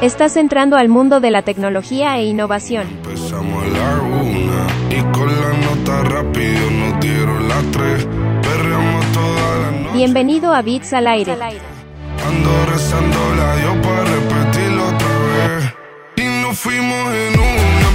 Estás entrando al mundo de la tecnología e innovación. Empezamos a la una y con la nota rápido nos dieron las tres. Perreamos toda la noche. Bienvenido a Bits al aire. Ando rezando la Dios para repetirlo otra vez. Y nos fuimos en una,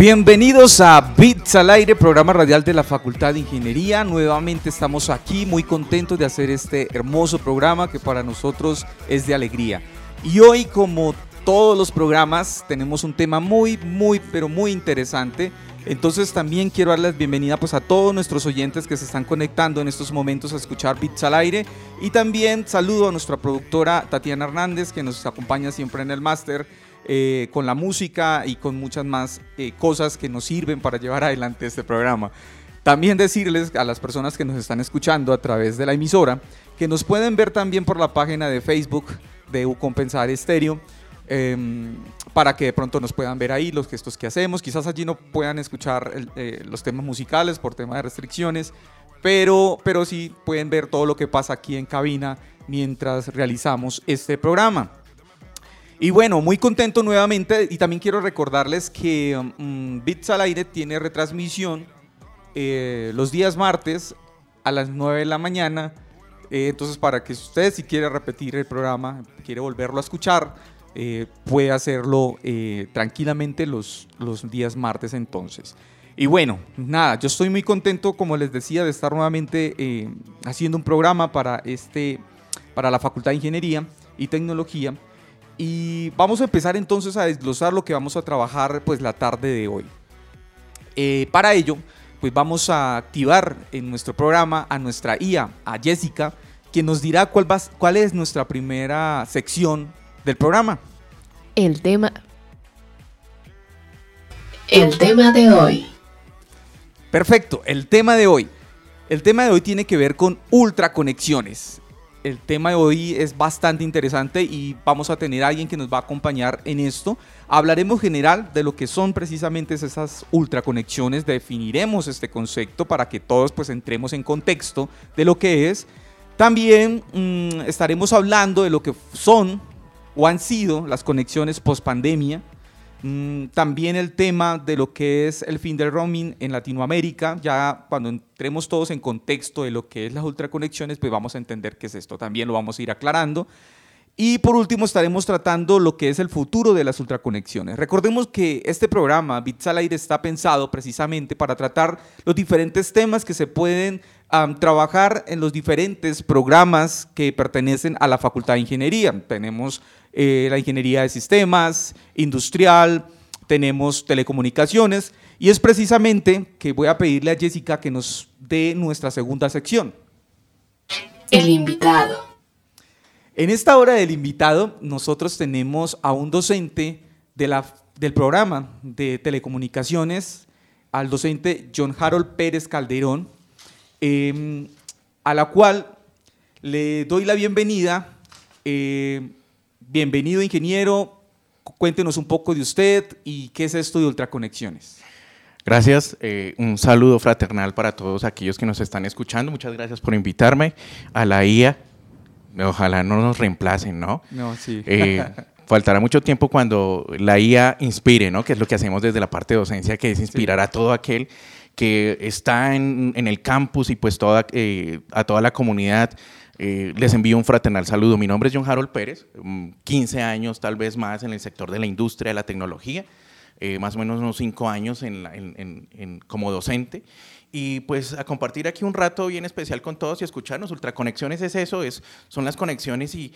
Bienvenidos a Bits al Aire, programa radial de la Facultad de Ingeniería. Nuevamente estamos aquí muy contentos de hacer este hermoso programa que para nosotros es de alegría. Y hoy, como todos los programas, tenemos un tema muy, muy, pero muy interesante. Entonces también quiero darles bienvenida pues a todos nuestros oyentes que se están conectando en estos momentos a escuchar Bits al Aire. Y también saludo a nuestra productora Tatiana Hernández que nos acompaña siempre en el máster eh, con la música y con muchas más eh, cosas que nos sirven para llevar adelante este programa. También decirles a las personas que nos están escuchando a través de la emisora que nos pueden ver también por la página de Facebook de U Compensar Estéreo em, para que de pronto nos puedan ver ahí los gestos que hacemos. Quizás allí no puedan escuchar eh, los temas musicales por tema de restricciones, pero, pero sí pueden ver todo lo que pasa aquí en cabina mientras realizamos este programa. Y bueno, muy contento nuevamente y también quiero recordarles que mm, Bits al Aire tiene retransmisión eh, los días martes a las 9 de la mañana. Eh, entonces, para que usted si quiere repetir el programa, quiere volverlo a escuchar, eh, puede hacerlo eh, tranquilamente los, los días martes entonces. Y bueno, nada, yo estoy muy contento, como les decía, de estar nuevamente haciendo un programa para, este, para la Facultad de Ingeniería y Tecnología. Y vamos a empezar entonces a desglosar lo que vamos a trabajar pues la tarde de hoy. Eh, para ello, pues vamos a activar en nuestro programa a nuestra IA, a Jessica, quien nos dirá cuál, va, cuál es nuestra primera sección del programa. El tema. El tema de hoy. Perfecto, el tema de hoy. El tema de hoy tiene que ver con ultraconexiones. El tema de hoy es bastante interesante y vamos a tener a alguien que nos va a acompañar en esto. Hablaremos general de lo que son precisamente esas ultraconexiones, definiremos este concepto para que todos pues entremos en contexto de lo que es. También mm, estaremos hablando de lo que son o han sido las conexiones post pandemia. Mm, también el tema de lo que es el fin del roaming en Latinoamérica. Ya cuando entremos todos en contexto de lo que es las ultraconexiones, pues vamos a entender qué es esto. También lo vamos a ir aclarando. Y por último estaremos tratando lo que es el futuro de las ultraconexiones. Recordemos que este programa, Bits al Aire, está pensado precisamente para tratar los diferentes temas que se pueden am, trabajar en los diferentes programas que pertenecen a la Facultad de Ingeniería. Tenemos eh, la Ingeniería de Sistemas, Industrial, tenemos Telecomunicaciones y es precisamente que voy a pedirle a Jessica que nos dé nuestra segunda sección. El invitado. En esta hora del invitado, nosotros tenemos a un docente de la, del programa de telecomunicaciones, al docente John Harold Pérez Calderón, eh, a la cual le doy la bienvenida. Eh, bienvenido, ingeniero. Cuéntenos un poco de usted y qué es esto de ultraconexiones. Gracias, eh, un saludo fraternal para todos aquellos que nos están escuchando. Muchas gracias por invitarme a la IA. Ojalá no nos reemplacen, ¿no? No, sí. Eh, faltará mucho tiempo cuando la IA inspire, ¿no? Que es lo que hacemos desde la parte de docencia, que es inspirar a todo aquel que está en, el campus y pues eh, a toda la comunidad. Eh, les envío un fraternal saludo. Mi nombre es John Harold Pérez, mm, 15 años tal vez más en el sector de la industria de la tecnología, eh, más o menos unos 5 años como docente. Y pues a compartir aquí un rato bien especial con todos y escucharnos. Ultraconexiones es eso, es, son las conexiones y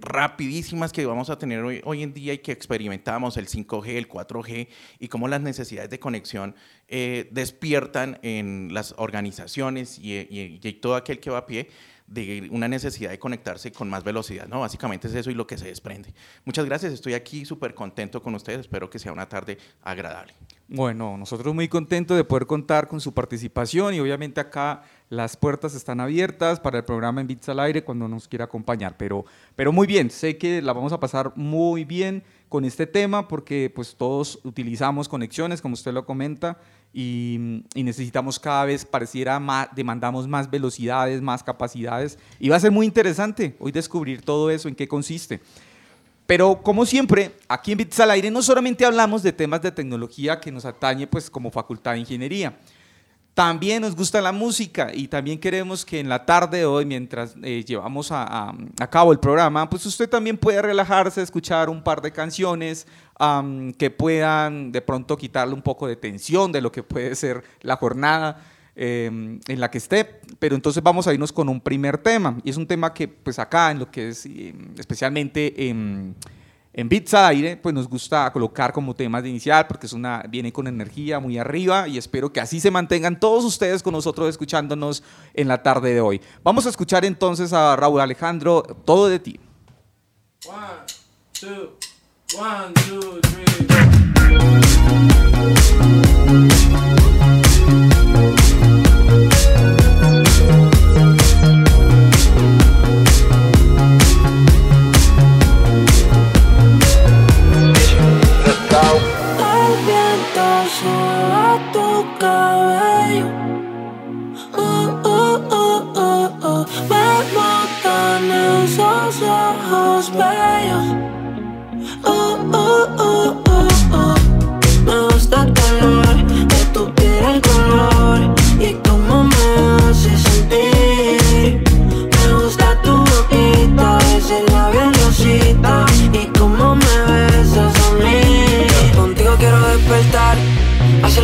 rapidísimas que vamos a tener hoy, hoy en día y que experimentamos, el 5G, el 4G, y cómo las necesidades de conexión eh, despiertan en las organizaciones y, y- y todo aquel que va a pie de una necesidad de conectarse con más velocidad, ¿no? Básicamente es eso y lo que se desprende. Muchas gracias, estoy aquí súper contento con ustedes, espero que sea una tarde agradable. Bueno, nosotros muy contentos de poder contar con su participación y obviamente acá las puertas están abiertas para el programa En Bits al Aire cuando nos quiera acompañar. Pero, pero muy bien, sé que la vamos a pasar muy bien con este tema porque pues todos utilizamos conexiones, como usted lo comenta, y, y necesitamos cada vez, pareciera, más, demandamos más velocidades, más capacidades. Y va a ser muy interesante hoy descubrir todo eso, en qué consiste. Pero como siempre, aquí en Bits al Aire no solamente hablamos de temas de tecnología que nos atañe pues como facultad de ingeniería. También nos gusta la música y también queremos que en la tarde de hoy, mientras eh, llevamos a, cabo el programa, pues usted también pueda relajarse, escuchar un par de canciones que puedan de pronto quitarle un poco de tensión de lo que puede ser la jornada eh, en la que esté. Pero entonces vamos a irnos con un primer tema. Y es un tema que pues acá en lo que es eh, especialmente en, en Beats al Aire, pues nos gusta colocar como temas de inicial porque es una, viene con energía muy arriba y espero que así se mantengan todos ustedes con nosotros escuchándonos en la tarde de hoy. Vamos a escuchar entonces a Raúl Alejandro, Todo de ti. One, two, one, two, three. Tu cabello. Uh, uh, uh, uh, uh. Me matan esos ojos bellos.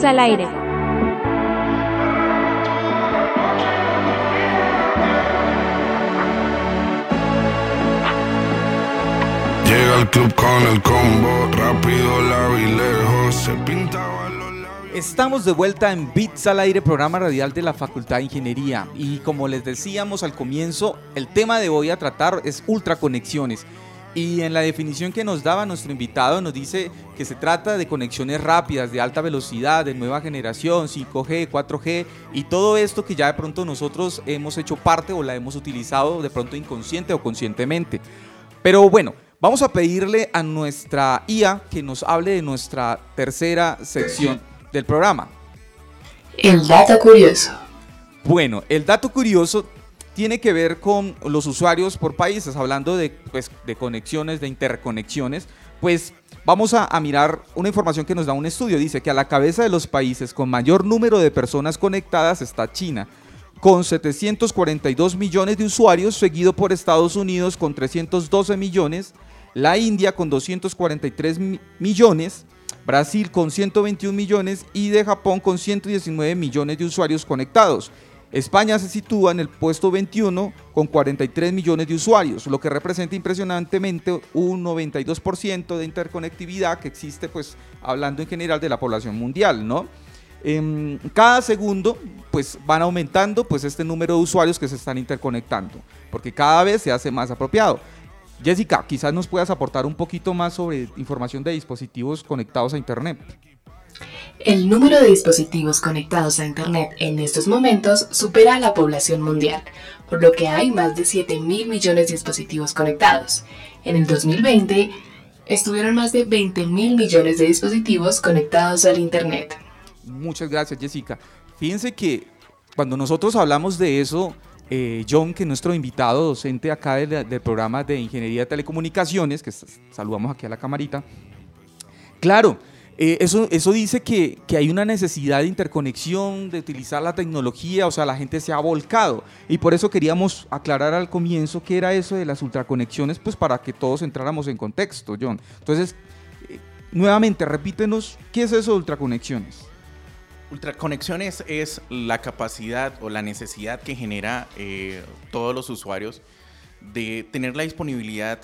Beats al aire. Llega al club con el combo, rápido la vi lejos, se pintaba los labios. Estamos de vuelta en Bits al aire, programa radial de la Facultad de Ingeniería. Y como les decíamos al comienzo, el tema de hoy a tratar es ultraconexiones. Y en la definición que nos daba nuestro invitado nos dice que se trata de conexiones rápidas, de alta velocidad, de nueva generación, 5G, 4G y todo esto que ya de pronto nosotros hemos hecho parte o la hemos utilizado de pronto inconsciente o conscientemente. Pero bueno, vamos a pedirle a nuestra IA que nos hable de nuestra tercera sección del programa. El dato curioso. Bueno, el dato curioso tiene que ver con los usuarios por países, hablando de, pues, conexiones, de interconexiones, pues vamos a, mirar una información que nos da un estudio. Dice que a la cabeza de los países con mayor número de personas conectadas está China, con 742 millones de usuarios, seguido por Estados Unidos con 312 millones, la India con 243 mi- millones, Brasil con 121 millones y de Japón con 119 millones de usuarios conectados. España se sitúa en el puesto 21 con 43 millones de usuarios, lo que representa impresionantemente un 92% de interconectividad que existe, pues hablando en general de la población mundial, ¿no? Em, cada segundo, pues van aumentando, pues este número de usuarios que se están interconectando, porque cada vez se hace más apropiado. Jessica, quizás nos puedas aportar un poquito más sobre información de dispositivos conectados a Internet. El número de dispositivos conectados a Internet en estos momentos supera a la población mundial, por lo que hay más de 7 mil millones de dispositivos conectados. En el 2020, estuvieron más de 20 mil millones de dispositivos conectados al Internet. Muchas gracias, Jessica. Fíjense que cuando nosotros hablamos de eso, eh, John, que es nuestro invitado docente acá del, programa de Ingeniería de Telecomunicaciones, que saludamos aquí a la camarita, claro, eh, eso, eso dice que, que hay una necesidad de interconexión, de utilizar la tecnología, o sea, la gente se ha volcado. Y por eso queríamos aclarar al comienzo qué era eso de las ultraconexiones, pues para que todos entráramos en contexto, John. Entonces, eh, nuevamente, repítenos, ¿qué es eso de ultraconexiones? Ultraconexiones es la capacidad o la necesidad que genera eh, todos los usuarios de tener la disponibilidad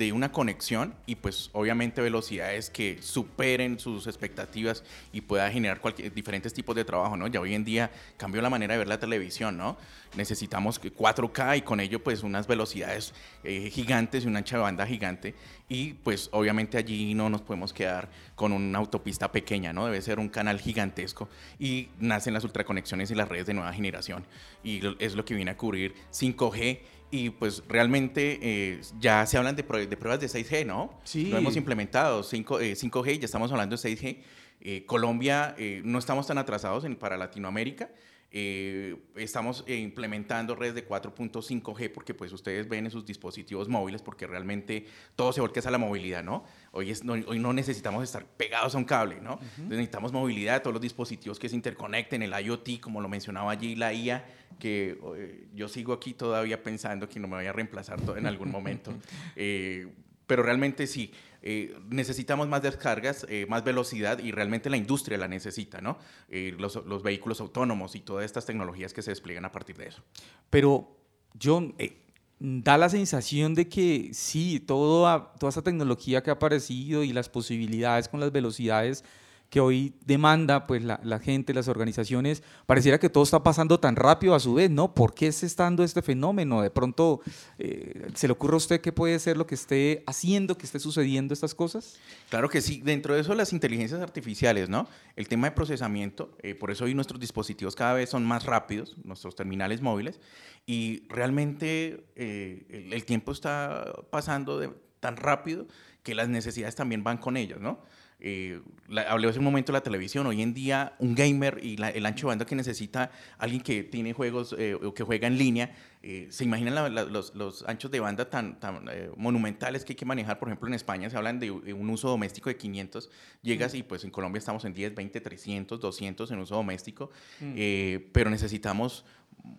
de una conexión y pues obviamente velocidades que superen sus expectativas y pueda generar cualquier, diferentes tipos de trabajo, ¿no? Ya hoy en día cambió la manera de ver la televisión, ¿no? Necesitamos que 4K y con ello pues unas velocidades eh, gigantes y una ancha de banda gigante y pues obviamente allí no nos podemos quedar con una autopista pequeña, ¿no? Debe ser un canal gigantesco y nacen las ultraconexiones y las redes de nueva generación y es lo que viene a cubrir 5G y pues realmente eh, ya se hablan de, prue- de pruebas de 6G, ¿no? Sí. Lo hemos implementado, 5, eh, 5G, ya estamos hablando de 6G. Eh, Colombia eh, no estamos tan atrasados en, para Latinoamérica. Eh, estamos implementando redes de 4.5G porque pues ustedes ven en sus dispositivos móviles porque realmente todo se volca a la movilidad, ¿no? Hoy, es, no, hoy no necesitamos estar pegados a un cable, ¿no? Entonces necesitamos movilidad, todos los dispositivos que se interconecten, el IoT, como lo mencionaba allí, la IA, que eh, yo sigo aquí todavía pensando que no me vaya a reemplazar en algún momento. Eh, pero realmente sí, eh, necesitamos más descargas, eh, más velocidad y realmente la industria la necesita, ¿no? Eh, los, los vehículos autónomos y todas estas tecnologías que se despliegan a partir de eso. Pero, John, eh, da la sensación de que sí, todo toda esa tecnología que ha aparecido y las posibilidades con las velocidades que hoy demanda pues la, gente, las organizaciones, pareciera que todo está pasando tan rápido a su vez, ¿no? ¿Por qué se está dando este fenómeno? De pronto, eh, ¿se le ocurre a usted qué puede ser lo que esté haciendo, que esté sucediendo estas cosas? Claro que sí, dentro de eso las inteligencias artificiales, ¿no? El tema de procesamiento, eh, por eso hoy nuestros dispositivos cada vez son más rápidos, nuestros terminales móviles, y realmente eh, el, el tiempo está pasando de, tan rápido que las necesidades también van con ellas, ¿no? Eh, la- hablé hace un momento de la televisión, hoy en día un gamer y la- el ancho de banda que necesita alguien que tiene juegos eh, o que juega en línea, eh, ¿se imaginan la- los, los anchos de banda tan, tan monumentales que hay que manejar? Por ejemplo, en España se hablan de un uso doméstico de 500 llegas y pues en Colombia estamos en 10, 20, 300, 200 en uso doméstico, eh, pero necesitamos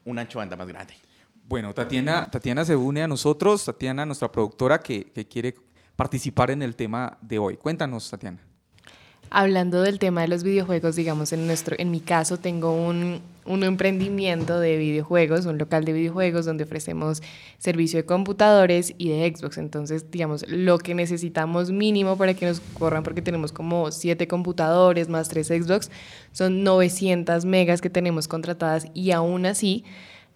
un ancho de banda más grande. Bueno, Tatiana, Tatiana se une a nosotros, Tatiana, nuestra productora, que, que quiere participar en el tema de hoy. Cuéntanos, Tatiana. Hablando del tema de los videojuegos, digamos, en, nuestro, en mi caso tengo un, un emprendimiento de videojuegos, un local de videojuegos donde ofrecemos servicio de computadores y de Xbox. Entonces, digamos, lo que necesitamos mínimo para que nos corran, porque tenemos como siete computadores más tres Xbox, son 900 megas que tenemos contratadas y aún así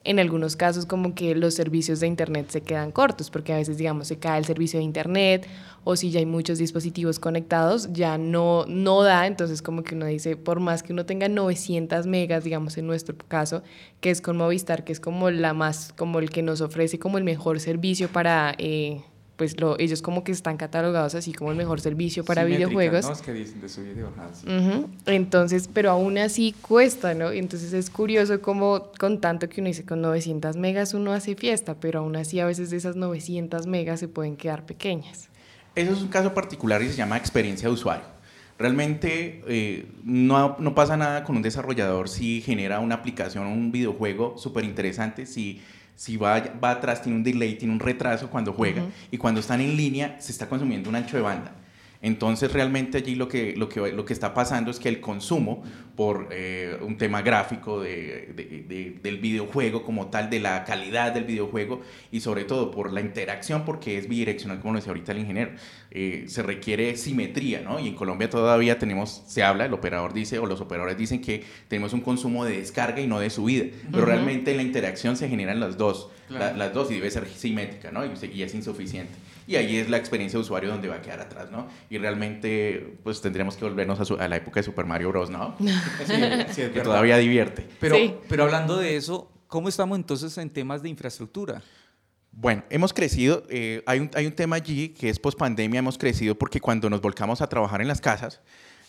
en algunos casos como que los servicios de internet se quedan cortos porque a veces digamos se cae el servicio de internet o si ya hay muchos dispositivos conectados ya no no da entonces como que uno dice por más que uno tenga 900 megas digamos en nuestro caso que es con Movistar que es como la más como el que nos ofrece como el mejor servicio para eh, pues lo, ellos como que están catalogados así como el mejor servicio para Simétrica, videojuegos. ¿no? Es que dicen de su video. sí. Entonces, pero aún así cuesta, ¿no? Y Entonces es curioso como con tanto que uno dice con 900 megas uno hace fiesta, pero aún así a veces de esas 900 megas se pueden quedar pequeñas. Eso es un caso particular y se llama experiencia de usuario. Realmente eh, no, no pasa nada con un desarrollador si genera una aplicación o un videojuego súper interesante, si, si va, va atrás, tiene un delay, tiene un retraso cuando juega y cuando están en línea se está consumiendo un ancho de banda. Entonces realmente allí lo que, lo que, lo que está pasando es que el consumo por eh, un tema gráfico de, de- de- del videojuego como tal, de la calidad del videojuego y sobre todo por la interacción, porque es bidireccional, como lo decía ahorita el ingeniero, eh, se requiere simetría, ¿no? Y en Colombia todavía tenemos, se habla, el operador dice, o los operadores dicen que tenemos un consumo de descarga y no de subida, pero realmente la interacción se generan las dos, la- las dos y debe ser simétrica, ¿no? Y, y es insuficiente. Y ahí es la experiencia de usuario donde va a quedar atrás, ¿no? Y realmente, pues tendremos que volvernos a, su- a la época de Super Mario Bros, ¿no? Sí, sí, es que verdad. todavía divierte. Pero, Sí. pero hablando de eso, ¿cómo estamos entonces en temas de infraestructura? Bueno, hemos crecido. eh, hay, un, hay un tema allí que es post pandemia. Hemos crecido porque cuando nos volcamos a trabajar en las casas,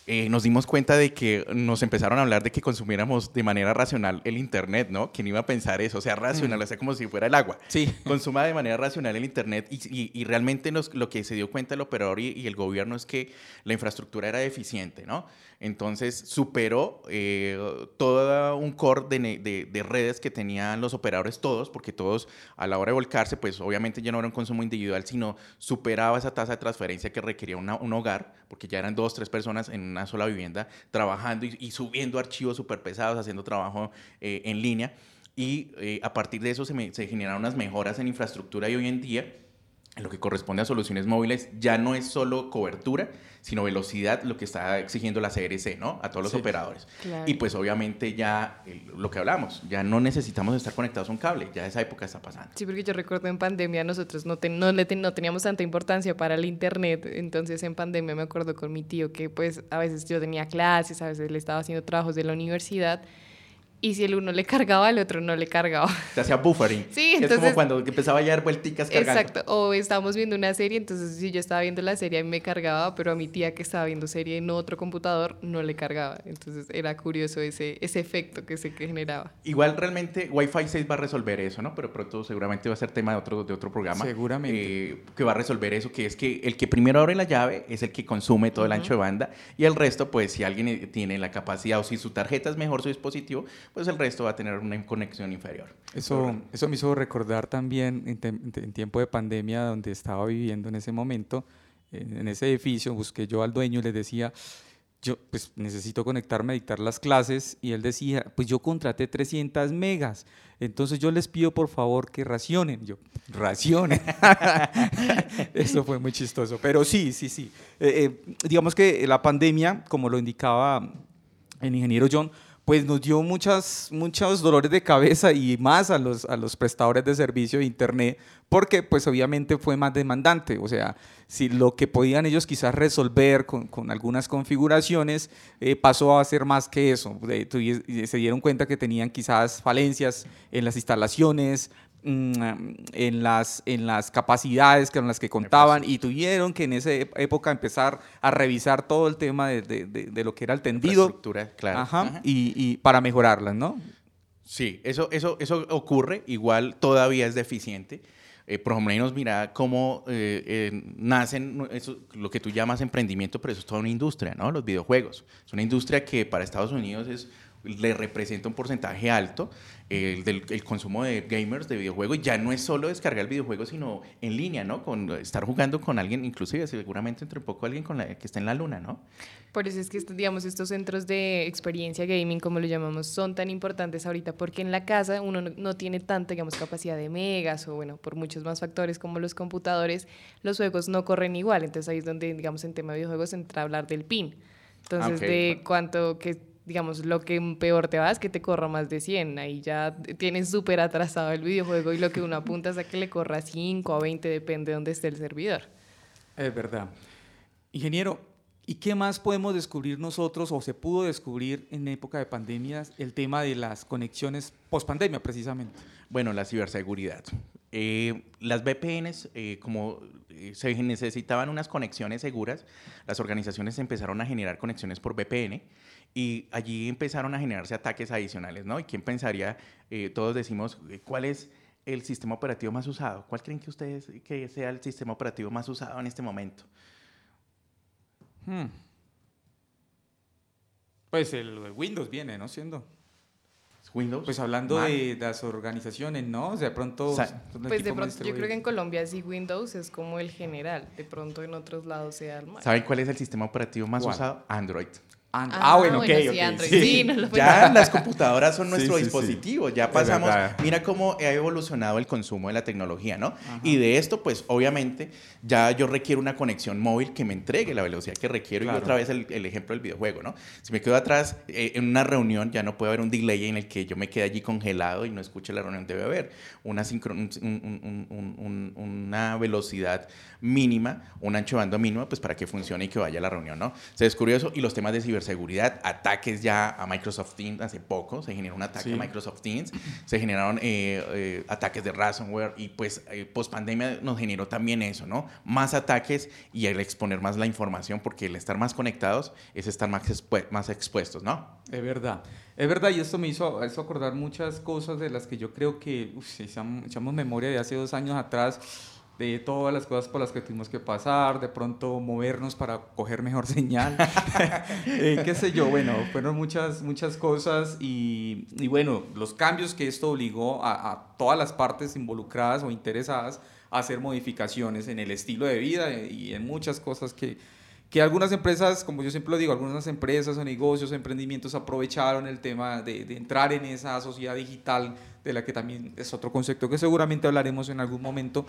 eh, nos dimos cuenta de que nos empezaron a hablar de que consumiéramos de manera racional el Internet, ¿no? ¿Quién iba a pensar eso? O sea, racional, o sea, como si fuera el agua. Sí. Consuma de manera racional el Internet y, y- y realmente lo que se dio cuenta el operador y, y el gobierno es que la infraestructura era deficiente, ¿no? Entonces superó eh, todo un core de, redes que tenían los operadores todos, porque todos a la hora de volcarse, pues obviamente ya no era un consumo individual, sino superaba esa tasa de transferencia que requería un hogar, porque ya eran dos, tres personas en una sola vivienda trabajando y, subiendo archivos súper pesados, haciendo trabajo eh, en línea. Y eh, a partir de eso se generaron unas mejoras en infraestructura y hoy en día en lo que corresponde a soluciones móviles, ya no es solo cobertura, sino velocidad, lo que está exigiendo la CRC, ¿no? A todos los Sí. operadores. Claro. Y pues obviamente ya lo que hablamos, ya no necesitamos estar conectados a un cable, ya esa época está pasando. Sí, porque yo recuerdo en pandemia nosotros no, ten- no, le ten- no teníamos tanta importancia para el internet, entonces en pandemia me acuerdo con mi tío que pues a veces yo tenía clases, a veces le estaba haciendo trabajos de la universidad y si el uno le cargaba, el otro no le cargaba. Se hacía buffering. Sí, que Es entonces- como cuando empezaba ya a dar vuelticas cargando. Exacto, o estábamos viendo una serie, entonces si yo estaba viendo la serie a mí me cargaba, pero a mi tía que estaba viendo serie en otro computador no le cargaba, entonces era curioso ese, ese efecto que se que generaba. Igual realmente Wi-Fi 6 va a resolver eso, ¿no? Pero pronto seguramente va a ser tema de otro, de otro programa. Seguramente. eh, que va a resolver eso, que es que el que primero abre la llave es el que consume todo el ancho de banda y el resto, pues si alguien eh, tiene la capacidad o si su tarjeta es mejor su dispositivo, pues el resto va a tener una conexión inferior. Eso, eso me hizo recordar también en, tiempo de pandemia donde estaba viviendo en ese momento, en, en ese edificio, busqué yo al dueño y le decía, yo pues necesito conectarme a dictar las clases y él decía, pues yo contraté 300 megas, entonces yo les pido por favor que racionen. Yo, racionen. Eso fue muy chistoso, pero sí, sí, sí. Eh, eh, digamos que la pandemia, como lo indicaba el ingeniero John, pues nos dio muchas, muchos dolores de cabeza y más a los, a los prestadores de servicio de Internet, porque pues obviamente fue más demandante. O sea, si lo que podían ellos quizás resolver con, con algunas configuraciones eh, pasó a ser más que eso. Se dieron cuenta que tenían quizás falencias en las instalaciones, en las, en las capacidades con las que contaban y tuvieron que en esa época empezar a revisar todo el tema de, de- de- de lo que era el tendido Infraestructura, claro. Ajá, Ajá. Y, y para mejorarlas, ¿no? Sí, eso, eso, eso ocurre, igual todavía es deficiente. Eh, por lo menos mira cómo eh, eh, nacen, eso, lo que tú llamas emprendimiento, pero eso es toda una industria, ¿no? Los videojuegos. Es una industria que para Estados Unidos es le representa un porcentaje alto el del el consumo de gamers de videojuegos. Ya no es solo descargar el videojuego, sino en línea, ¿no? Con estar jugando con alguien, inclusive seguramente entre poco alguien con la, que está en la luna, ¿no? Por eso es que, digamos, estos centros de experiencia gaming, como lo llamamos, son tan importantes ahorita porque en la casa uno no, no tiene tanta, digamos, capacidad de megas o, bueno, por muchos más factores como los computadores, los juegos no corren igual. Entonces ahí es donde, digamos, en tema de videojuegos entra a hablar del PIN. Entonces, Ok, de cuánto que digamos, lo que peor te va es que te corra más de 100. Ahí ya tienes súper atrasado el videojuego y lo que uno apunta es a que le corra 5 a 20, depende de dónde esté el servidor. Es verdad. Ingeniero, ¿y qué más podemos descubrir nosotros o se pudo descubrir en época de pandemias el tema de las conexiones post pandemia precisamente? Bueno, la ciberseguridad. Eh, las VPNs, eh, como eh, se necesitaban unas conexiones seguras, las organizaciones empezaron a generar conexiones por VPN y allí empezaron a generarse ataques adicionales, ¿no? ¿Y quién pensaría? todos decimos, ¿cuál es el sistema operativo más usado? ¿Cuál creen que ustedes que sea el sistema operativo más usado en este momento? Hmm. Pues el Windows viene, ¿no? Siendo. Windows. Pues hablando Mac. de las organizaciones, ¿no? O sea, de pronto. Pues de pronto, yo creo que en. Colombia sí Windows es como el general, de pronto en otros lados sea el Mac. ¿Saben cuál es el sistema operativo más ¿Cuál? usado? Android. And- Ah, Ah, bueno, ok, bueno, sí, ok, Android, sí. sí, no lo Ya las computadoras son Sí, nuestro sí, sí. dispositivo, ya pasamos, mira cómo ha evolucionado el consumo de la tecnología, ¿no? Y de esto, pues obviamente, ya yo requiero una conexión móvil que me entregue la velocidad que requiero Claro. y otra vez el, el ejemplo del videojuego, ¿no? Si me quedo atrás eh, en una reunión, ya no puede haber un delay en el que yo me quede allí congelado y no escuche la reunión, debe haber una, sincro- un- un- un- un- un- una velocidad mínima, un ancho de banda mínimo, pues para que funcione y que vaya a la reunión, ¿no? Se descubrió eso y los temas de ciberseguridad, ataques ya a Microsoft Teams hace poco, se generó un ataque Sí. a Microsoft Teams, se generaron eh, eh, ataques de ransomware y pues eh, post pandemia nos generó también eso, ¿no? Más ataques y el exponer más la información porque el estar más conectados es estar más, expue- más expuestos, ¿no? Es verdad, es verdad, y esto me hizo, acordar muchas cosas de las que yo creo que, uf, si echamos memoria de hace dos años atrás, de todas las cosas por las que tuvimos que pasar, de pronto movernos para coger mejor señal, Eh, qué sé yo, bueno, fueron muchas, muchas cosas y, y bueno, los cambios que esto obligó a, todas las partes involucradas o interesadas a hacer modificaciones en el estilo de vida y en muchas cosas que, que algunas empresas, como yo siempre lo digo, algunas empresas o negocios emprendimientos aprovecharon el tema de entrar en esa sociedad digital, de la que también es otro concepto que seguramente hablaremos en algún momento,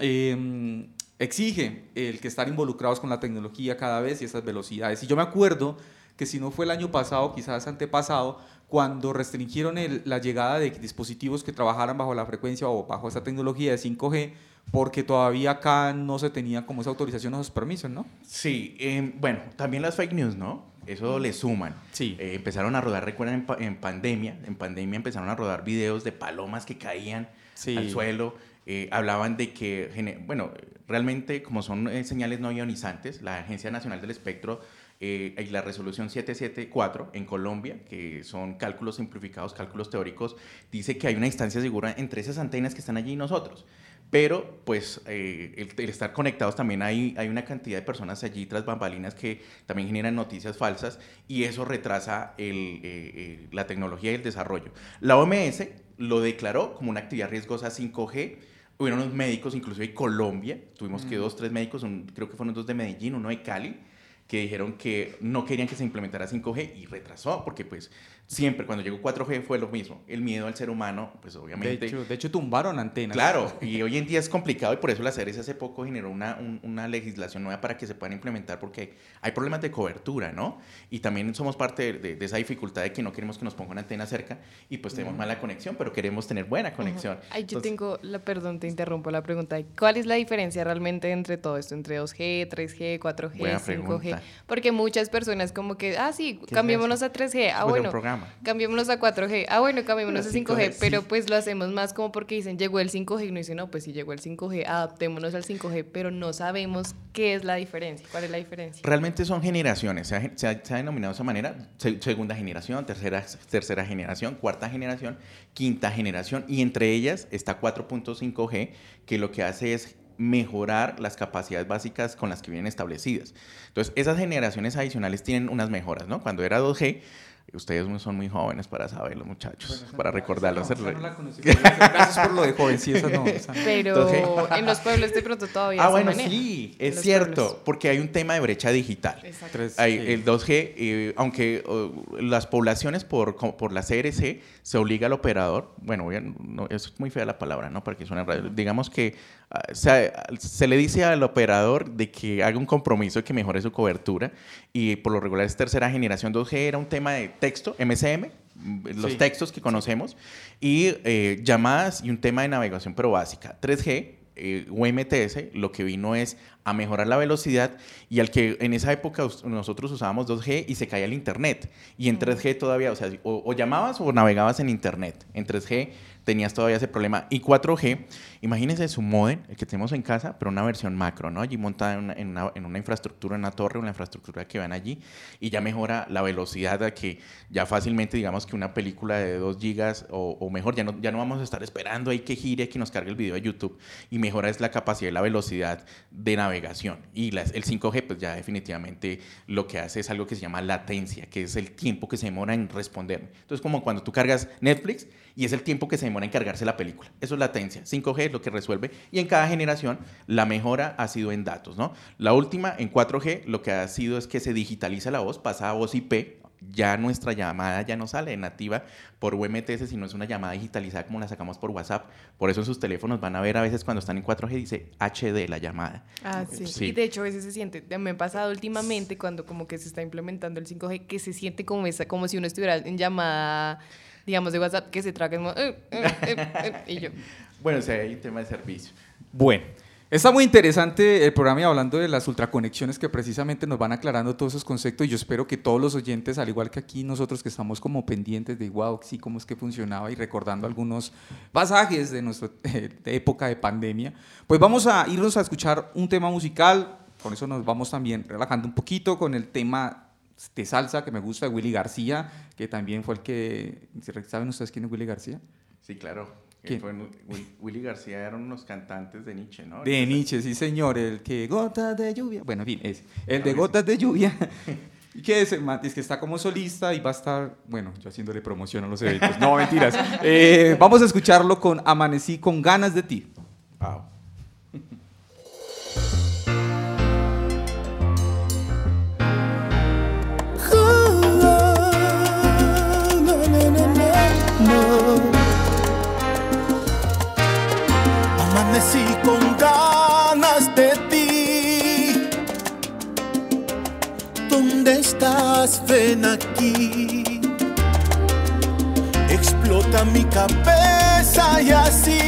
eh, exige el que estar involucrados con la tecnología cada vez y esas velocidades. Y yo me acuerdo que si no fue el año pasado, quizás antepasado, cuando restringieron el- la llegada de dispositivos que trabajaran bajo la frecuencia o bajo esa tecnología de 5G, porque todavía acá no se tenía como esa autorización o esos permisos, ¿no? Sí, eh, bueno, también las fake news, ¿no? Eso le suman. Sí. Eh, empezaron a rodar, recuerdan, en, pa- en pandemia, en pandemia empezaron a rodar videos de palomas que caían Sí. al suelo. Eh, hablaban de que, bueno, realmente como son eh, señales no ionizantes, la Agencia Nacional del Espectro eh, y la resolución 774 en Colombia, que son cálculos simplificados, cálculos teóricos, dice que hay una distancia segura entre esas antenas que están allí y nosotros. Pero, pues, eh, el, el estar conectados también hay, hay una cantidad de personas allí tras bambalinas que también generan noticias falsas y eso retrasa el, eh, eh, la tecnología y el desarrollo. La OMS lo declaró como una actividad riesgosa 5G. Hubieron unos médicos, inclusive en Colombia, tuvimos que dos, tres médicos, un- creo que fueron dos de Medellín, uno de Cali, que dijeron que no querían que se implementara 5G y retrasó, porque pues siempre cuando llegó 4G fue lo mismo, el miedo al ser humano, pues De obviamente... hecho, de hecho, tumbaron antenas. Claro, y hoy en día es complicado y por eso la CERES hace poco generó una, un- una legislación nueva para que se puedan implementar porque hay problemas de cobertura, ¿no? Y también somos parte de, de- de esa dificultad de que no queremos que nos pongan antena cerca y pues tenemos mala conexión, pero queremos tener buena conexión. Ay, yo Entonces, tengo, la, perdón, te interrumpo la pregunta. ¿Cuál es la diferencia realmente entre todo esto, entre 2G, 3G, 4G, Buena 5G? pregunta. Porque muchas personas como que, ah, sí, cambiémonos a 3G, ah, Pues, un bueno, programa. cambiémonos a 4G, ah, bueno, cambiémonos a A 5G, 5G, pero sí. pues lo hacemos más como porque dicen, llegó el 5G, y uno dice, no, pues si llegó el 5G, adaptémonos al 5G, pero no sabemos qué es la diferencia, cuál es la diferencia. Realmente son generaciones, se ha, se ha- se ha denominado de esa manera, se- segunda generación, tercera, tercera generación, cuarta generación, quinta generación, y entre ellas está 4.5G, que lo que hace es mejorar las capacidades básicas con las que vienen establecidas. Entonces, esas generaciones adicionales tienen unas mejoras, ¿no? Cuando era 2G, Ustedes son muy jóvenes para saberlo, muchachos, para recordarlo. No la conocí. Gracias por lo de joven, sí, esa no. esa. Pero Entonces- en los pueblos de pronto todavía Ah, se bueno, maneja. sí, es cierto, pueblos. porque hay un tema de brecha digital. Exacto. Tres, Hay sí. el 2G, eh, aunque uh, las poblaciones por, por la CRC se obliga al operador, bueno, voy a- no, es muy fea la palabra, ¿no? Para que suene raro. Digamos que ah, se, se le dice al operador de que haga un compromiso de que mejore su cobertura y por lo regular es tercera generación 2G, era un tema de texto, MCM, mm, los Sí. textos que conocemos, y eh, llamadas y un tema de navegación pero básica. 3G eh, o MTS lo que vino es a mejorar la velocidad y al que en esa época nosotros usábamos 2G y se caía el internet y en 3G todavía, o sea, o, o llamabas o navegabas en internet. En 3G tenías todavía ese problema. Y 4G, imagínense su modem, el que tenemos en casa, pero una versión macro, ¿no? Allí montada en una, en una- en una infraestructura, en una torre, una infraestructura que van allí y ya mejora la velocidad a que ya fácilmente digamos que una película de 2 gigas o, o mejor, ya no, ya no vamos a estar esperando ahí que gire, que nos cargue el video de YouTube y mejora es la capacidad y la velocidad de navegación. Y las- el 5G pues ya definitivamente lo que hace es algo que se llama latencia, que es el tiempo que se demora en responderme. Entonces como cuando tú cargas Netflix y es el tiempo que se demora en cargarse la película. Eso es latencia. 5G es lo que resuelve y en cada generación la mejora ha sido en datos, ¿no? La última en 4G lo que ha sido es que se digitaliza la voz, pasa a voz IP, ya nuestra llamada ya no sale nativa por UMTS, sino es una llamada digitalizada como la sacamos por WhatsApp. Por eso en sus teléfonos van a ver a veces cuando están en 4G dice HD la llamada. Ah, sí. Sí. Y de hecho a veces se siente, me ha pasado últimamente cuando como que se está implementando el 5G, que se siente como, esa, como si uno estuviera en llamada, digamos, de WhatsApp, que se traga como, "Eh, eh, eh, eh", y yo, Bueno, o sea, hay un tema de servicio. Bueno, está muy interesante el programa y hablando de las ultraconexiones que precisamente nos van aclarando todos esos conceptos y yo espero que todos los oyentes, al igual que aquí nosotros que estamos como pendientes de wow, sí, cómo es que funcionaba y recordando algunos pasajes de nuestra época de pandemia, pues vamos a irnos a escuchar un tema musical, con eso nos vamos también relajando un poquito con el tema de salsa que me gusta Willy García, que también fue el que, ¿saben ustedes quién es Willy García? Sí, claro. ¿Quién? Fue- Will- Willy García eran unos cantantes de Nietzsche, ¿no? De Nietzsche, sí señor, el que gotas de lluvia. Bueno, en fin, es el de gotas de lluvia. ¿Y qué es? Es que está como solista y va a estar, bueno, yo haciéndole promoción a los eventos. No, mentiras. Eh, vamos a escucharlo con Amanecí con ganas de ti. Wow. Ganas de ti. ¿Dónde estás? Ven aquí. Explota mi cabeza y así.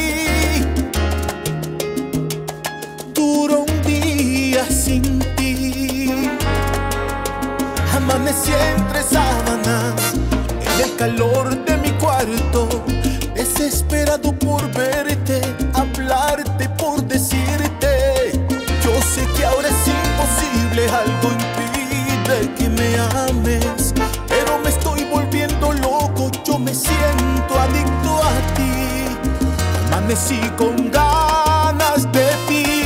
Duro un día sin ti. Amanecí entre sábanas, en el calor de mi cuarto, desesperado por verte, Amanecí con ganas de ti.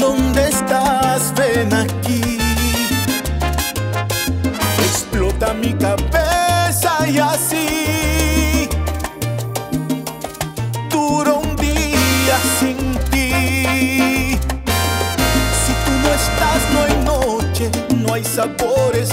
¿Dónde estás? Ven aquí. Explota mi cabeza y así duro un día sin ti. Si tú no estás, no hay noche, no hay sabores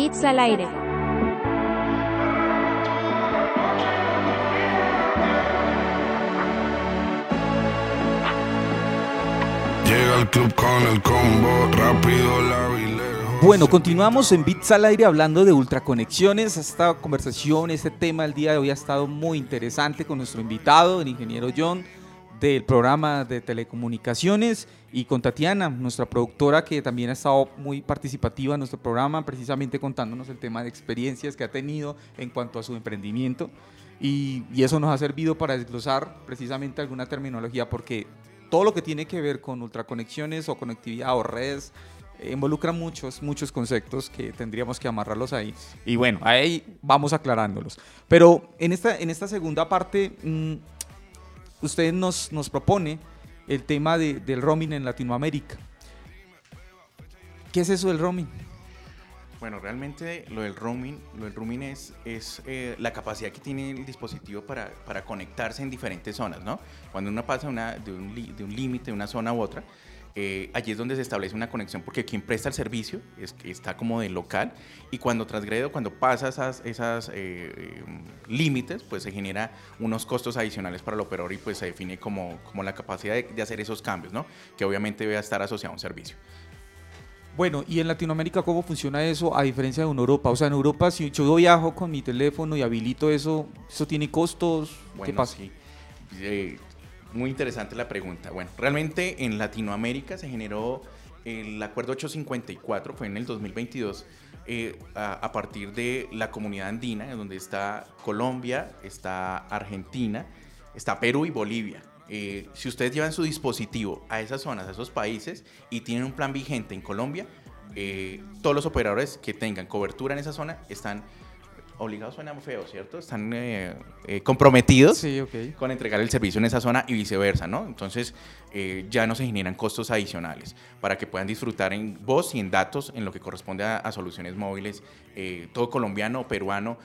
Beats al aire. Llega al club con el combo, rápido la. Bueno, continuamos en Bits al aire hablando de ultraconexiones. Esta conversación, este tema el día de hoy ha estado muy interesante con nuestro invitado, el ingeniero John, del programa de telecomunicaciones, y con Tatiana, nuestra productora, que también ha estado muy participativa en nuestro programa, precisamente contándonos el tema de experiencias que ha tenido en cuanto a su emprendimiento. Y, eso nos ha servido para desglosar precisamente alguna terminología, porque todo lo que tiene que ver con ultraconexiones o conectividad o redes eh, involucra muchos, muchos conceptos que tendríamos que amarrarlos ahí. Y bueno, ahí vamos aclarándolos. Pero en esta, en esta segunda parte, mm, usted nos, nos propone el tema de- del roaming en Latinoamérica. ¿Qué es eso del roaming? Bueno, realmente lo del roaming, lo del roaming es, es eh, la capacidad que tiene el dispositivo para, para conectarse en diferentes zonas, ¿no? Cuando uno pasa una, de un li- de un límite de una zona u otra, eh, allí es donde se establece una conexión porque quien presta el servicio es, está como de local y cuando transgrede o cuando pasa esas, esas eh, eh, límites, pues se genera unos costos adicionales para el operador y pues se define como, como la capacidad de, de hacer esos cambios, ¿no? Que obviamente debe estar asociado a un servicio. Bueno, y en Latinoamérica, ¿cómo funciona eso a diferencia de en Europa? O sea, en Europa, si yo viajo con mi teléfono y habilito eso, ¿eso tiene costos? ¿Qué Bueno, pasa? sí. Eh, muy interesante la pregunta. Bueno, realmente en Latinoamérica se generó el acuerdo 854, fue en el 2022, eh, a, partir de la comunidad andina, en donde está Colombia, está Argentina, está Perú y Bolivia. Eh, si ustedes llevan su dispositivo a esas zonas, a esos países, y tienen un plan vigente en Colombia, eh, todos los operadores que tengan cobertura en esa zona están obligados, suena feo, ¿cierto? Están eh, eh, comprometidos Sí, con entregar el servicio en esa zona y viceversa, ¿no? Entonces eh, ya no se generan costos adicionales para que puedan disfrutar en voz y en datos en lo que corresponde a, a soluciones móviles, todo colombiano, peruano,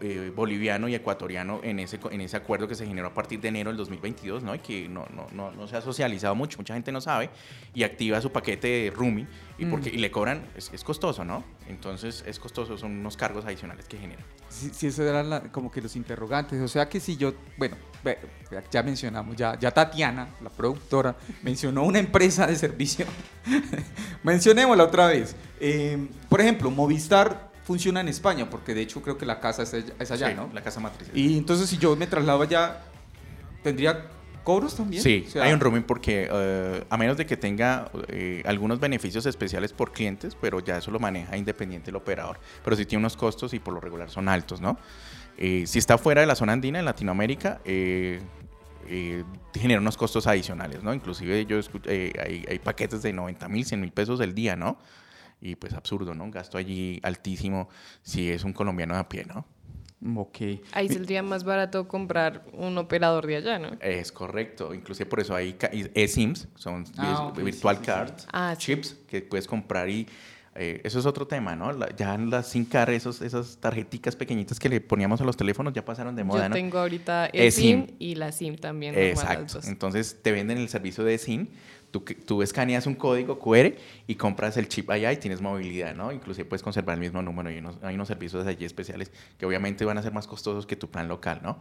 eh, boliviano y ecuatoriano en ese, en ese acuerdo que se generó a partir de enero del 2022, ¿no? Y que no, no, no, no se ha socializado mucho, mucha gente no sabe, y activa su paquete de rooming y, porque, y le cobran, es, es costoso, ¿no? Entonces es costoso, son unos cargos adicionales que generan. Sí, sí, esos eran la- como que los interrogantes. O sea que si yo, bueno, ya mencionamos, ya, ya Tatiana, la productora, mencionó una empresa de servicio. Mencionémosla otra vez. Eh, por ejemplo, Movistar funciona en España, porque de hecho creo que la casa es allá, es allá, Sí, ¿no? La casa matriz. Y entonces si yo me traslado allá, ¿tendría cobros también? Sí, O sea, hay un roaming porque eh, a menos de que tenga eh, algunos beneficios especiales por clientes, pero ya eso lo maneja independiente el operador. Pero sí tiene unos costos y por lo regular son altos, ¿no? Eh, si está fuera de la zona andina, en Latinoamérica, eh, eh, genera unos costos adicionales, ¿no? Inclusive yo escu- eh, hay, hay paquetes de 90 mil, 100 mil pesos el día, ¿no? Y pues absurdo, ¿no? Un gasto allí altísimo si es un colombiano de a pie, ¿no? Ok. Ahí saldría más barato comprar un operador de allá, ¿no? Es correcto, inclusive por eso hay eSIMs, son Ah, virtual sí, sí, sí. cards, Ah, sí. chips que puedes comprar y eh, eso es otro tema, ¿no? La- ya las SIM card, esos, esas tarjeticas pequeñitas que le poníamos a los teléfonos ya pasaron de moda, Yo ¿no? tengo ahorita el. SIM y la SIM también. Exacto. dos. Entonces te venden el servicio de SIM, tú, tú escaneas un código QR y compras el chip allá y tienes movilidad, ¿no? Inclusive puedes conservar el mismo número y unos- hay unos servicios allí especiales que obviamente van a ser más costosos que tu plan local, ¿no?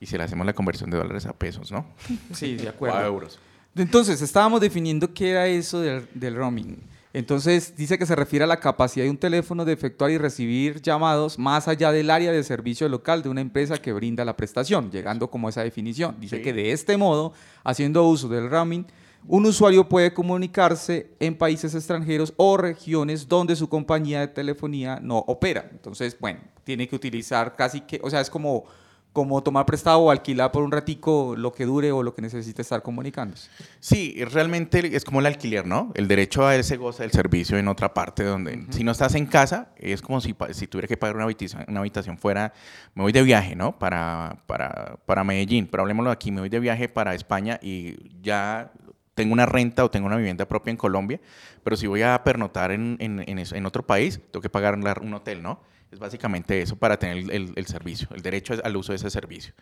Y si le hacemos la conversión de dólares a pesos, ¿no? Sí, de O acuerdo. a euros. Entonces, estábamos definiendo qué era eso del, del roaming. Entonces, dice que se refiere a la capacidad de un teléfono de efectuar y recibir llamados más allá del área de servicio local de una empresa que brinda la prestación, llegando como a esa definición. Dice Sí. que de este modo, haciendo uso del roaming, un usuario puede comunicarse en países extranjeros o regiones donde su compañía de telefonía no opera. Entonces, bueno, tiene que utilizar casi que, o sea, es como, como tomar prestado o alquilar por un ratico lo que dure o lo que necesite estar comunicándose. Sí, realmente es como el alquiler, ¿no? El derecho a ese goza del servicio en otra parte donde, si no estás en casa, es como si, si tuviera que pagar una habitación, una habitación fuera, me voy de viaje, ¿no? Para, para, para Medellín, pero hablemoslo aquí, me voy de viaje para España y ya tengo una renta o tengo una vivienda propia en Colombia, pero si voy a pernotar en, en, en eso- en otro país, tengo que pagar un hotel, ¿no? Es básicamente eso para tener el, el- el servicio, el derecho al uso de ese servicio.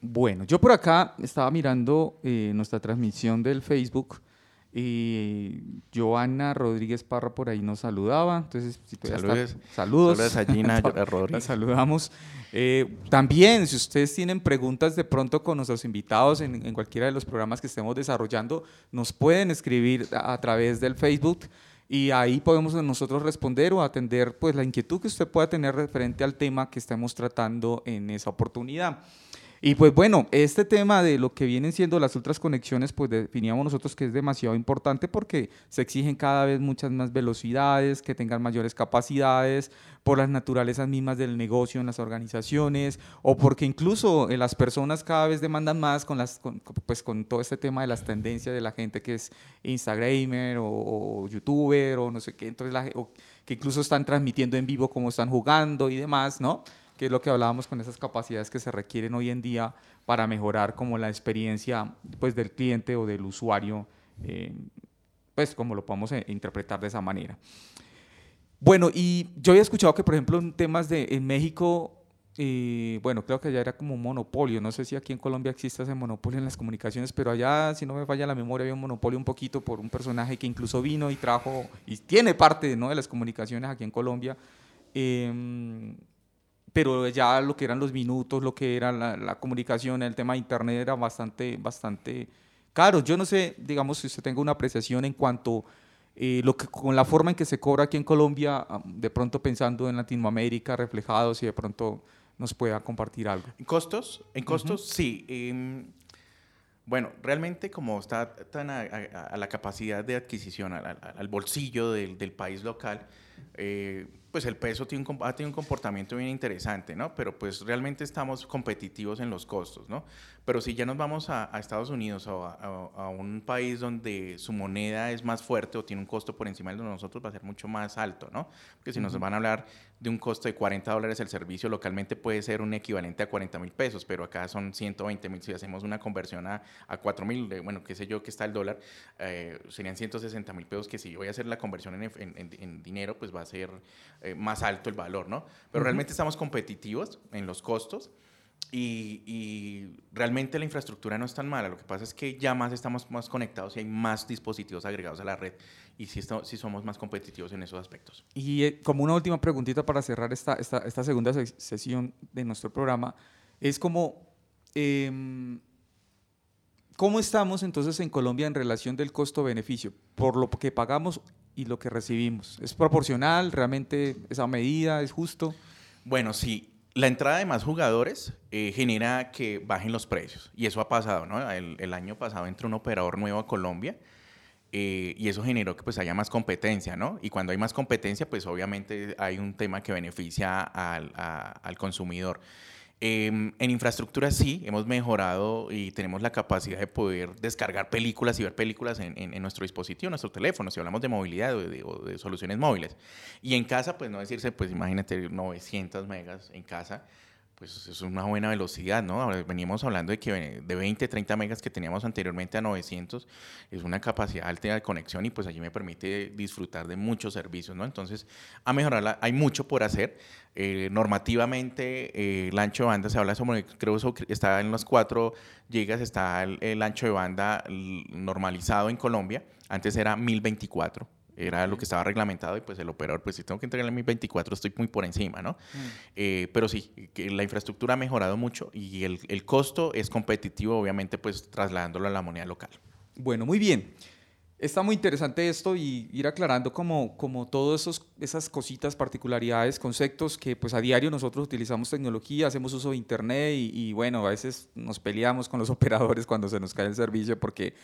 Bueno, yo por acá estaba mirando eh, nuestra transmisión del Facebook Y Joana Rodríguez Parra por ahí nos saludaba. Entonces, si puede estar- saludos. Saludos a Gina La Rodríguez. saludamos. Eh, también, si ustedes tienen preguntas de pronto con nuestros invitados en, en cualquiera de los programas que estemos desarrollando, nos pueden escribir a, a través del Facebook y ahí podemos nosotros responder o atender pues la inquietud que usted pueda tener referente al tema que estemos tratando en esa oportunidad. Y pues bueno, este tema de lo que vienen siendo las otras conexiones, pues definíamos nosotros que es demasiado importante porque se exigen cada vez muchas más velocidades, que tengan mayores capacidades, por las naturalezas mismas del negocio en las organizaciones, o porque incluso eh, las personas cada vez demandan más con, las, con, pues, con todo este tema de las tendencias de la gente que es Instagramer o, youtuber o no sé qué, entonces la que incluso están transmitiendo en vivo cómo están jugando y demás, ¿no? Que es lo que hablábamos con esas capacidades que se requieren hoy en día para mejorar como la experiencia pues, del cliente o del usuario, eh, pues como lo podemos eh, interpretar de esa manera. Bueno, y yo había escuchado que, por ejemplo, en temas de en México, eh, bueno, creo que allá era como un monopolio, no sé si aquí en Colombia existe ese monopolio en las comunicaciones, pero allá, si no me falla la memoria, había un monopolio un poquito por un personaje que incluso vino y trajo, y tiene parte ¿no? de las comunicaciones aquí en Colombia. Em, pero ya lo que eran los minutos, lo que era la, la comunicación, el tema de internet era bastante, bastante caro. Yo no sé, digamos, si usted tenga una apreciación en cuanto eh, lo que, con la forma en que se cobra aquí en Colombia, de pronto pensando en Latinoamérica reflejado, si de pronto nos pueda compartir algo. ¿En costos? En costos, sí. em, bueno, realmente como está tan a, a- a la capacidad de adquisición, al, al- al bolsillo del, del país local, eh, pues el peso tiene un, ha tenido un comportamiento bien interesante, ¿no? Pero pues realmente estamos competitivos en los costos, ¿no? Pero si ya nos vamos a, a Estados Unidos o a, a- a un país donde su moneda es más fuerte o tiene un costo por encima de nosotros, va a ser mucho más alto, ¿no? Porque si nos Ujú. van a hablar de un costo de 40 dólares el servicio, localmente puede ser un equivalente a 40 mil pesos, pero acá son 120 mil. Si hacemos una conversión a, a 4 mil, bueno, qué sé yo, que está el dólar, eh, serían 160 mil pesos, que si yo voy a hacer la conversión en- en- en dinero, pues va a ser eh, más alto el valor, ¿no? Pero Ujú. realmente estamos competitivos en los costos. Y, y realmente la infraestructura no es tan mala. Lo que pasa es que ya más estamos más conectados y hay más dispositivos agregados a la red. Y sí, esto- sí somos más competitivos en esos aspectos. Y eh, como una última preguntita para cerrar esta, esta, esta segunda se- sesión de nuestro programa, es como, em, ¿cómo estamos entonces en Colombia en relación del costo-beneficio? Por lo que pagamos y lo que recibimos. ¿Es proporcional? ¿Realmente esa medida es justo? Bueno, sí. La entrada de más jugadores eh, genera que bajen los precios. Y eso ha pasado, ¿no? El, el año pasado entró un operador nuevo a Colombia eh, y eso generó que pues haya más competencia, ¿no? Y cuando hay más competencia, pues obviamente hay un tema que beneficia al, a- al consumidor. Em, en infraestructura sí, hemos mejorado y tenemos la capacidad de poder descargar películas y ver películas en, en- en nuestro dispositivo, en nuestro teléfono, si hablamos de movilidad o de, o de soluciones móviles. Y en casa, pues no decirse, pues imagínate 900 megas en casa, pues es una buena velocidad, ¿no? Ahora veníamos hablando de que de 20, 30 megas que teníamos anteriormente a 900, es una capacidad alta de conexión y pues allí me permite disfrutar de muchos servicios, ¿no? Entonces, a mejorarla, hay mucho por hacer. Eh, normativamente, eh, el ancho de banda se habla sobre, creo que está en los 4 gigas, está el, ancho de banda normalizado en Colombia, antes era 1024 era lo que estaba reglamentado y pues el operador, pues si tengo que entregarle 1024 estoy muy por encima, ¿no? Eh, pero sí, que la infraestructura ha mejorado mucho y el, el costo es competitivo, obviamente, pues trasladándolo a la moneda local. Bueno, muy bien. Está muy interesante esto y ir aclarando como, como todas esas cositas, particularidades, conceptos que pues a diario nosotros utilizamos tecnología, hacemos uso de internet y, y, bueno, a veces nos peleamos con los operadores cuando se nos cae el servicio porque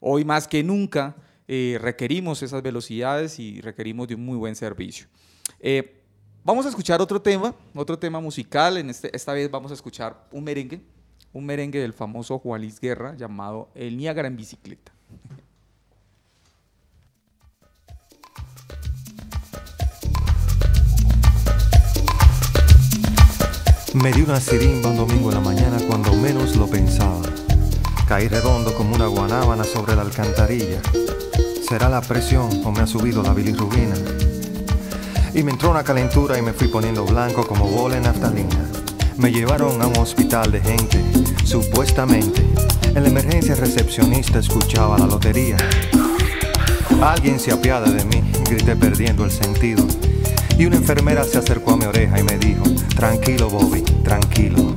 hoy más que nunca eh, requerimos esas velocidades y requerimos de un muy buen servicio. Eh, vamos a escuchar otro tema, otro tema musical, en este, esta vez vamos a escuchar un merengue, un merengue del famoso Juan Luis Guerra llamado El Niágara en bicicleta. Me di una sirimba un domingo en la mañana cuando menos lo pensaba. Caí redondo como una guanábana sobre la alcantarilla. ¿Será la presión o me ha subido la bilirrubina? Y me entró una calentura y me fui poniendo blanco como bola en naftalina. Me llevaron a un hospital de gente, supuestamente. En la emergencia recepcionista escuchaba la lotería. Alguien se apiada de mí, grité perdiendo el sentido. Y una enfermera se acercó a mi oreja y me dijo, tranquilo Bobby, tranquilo,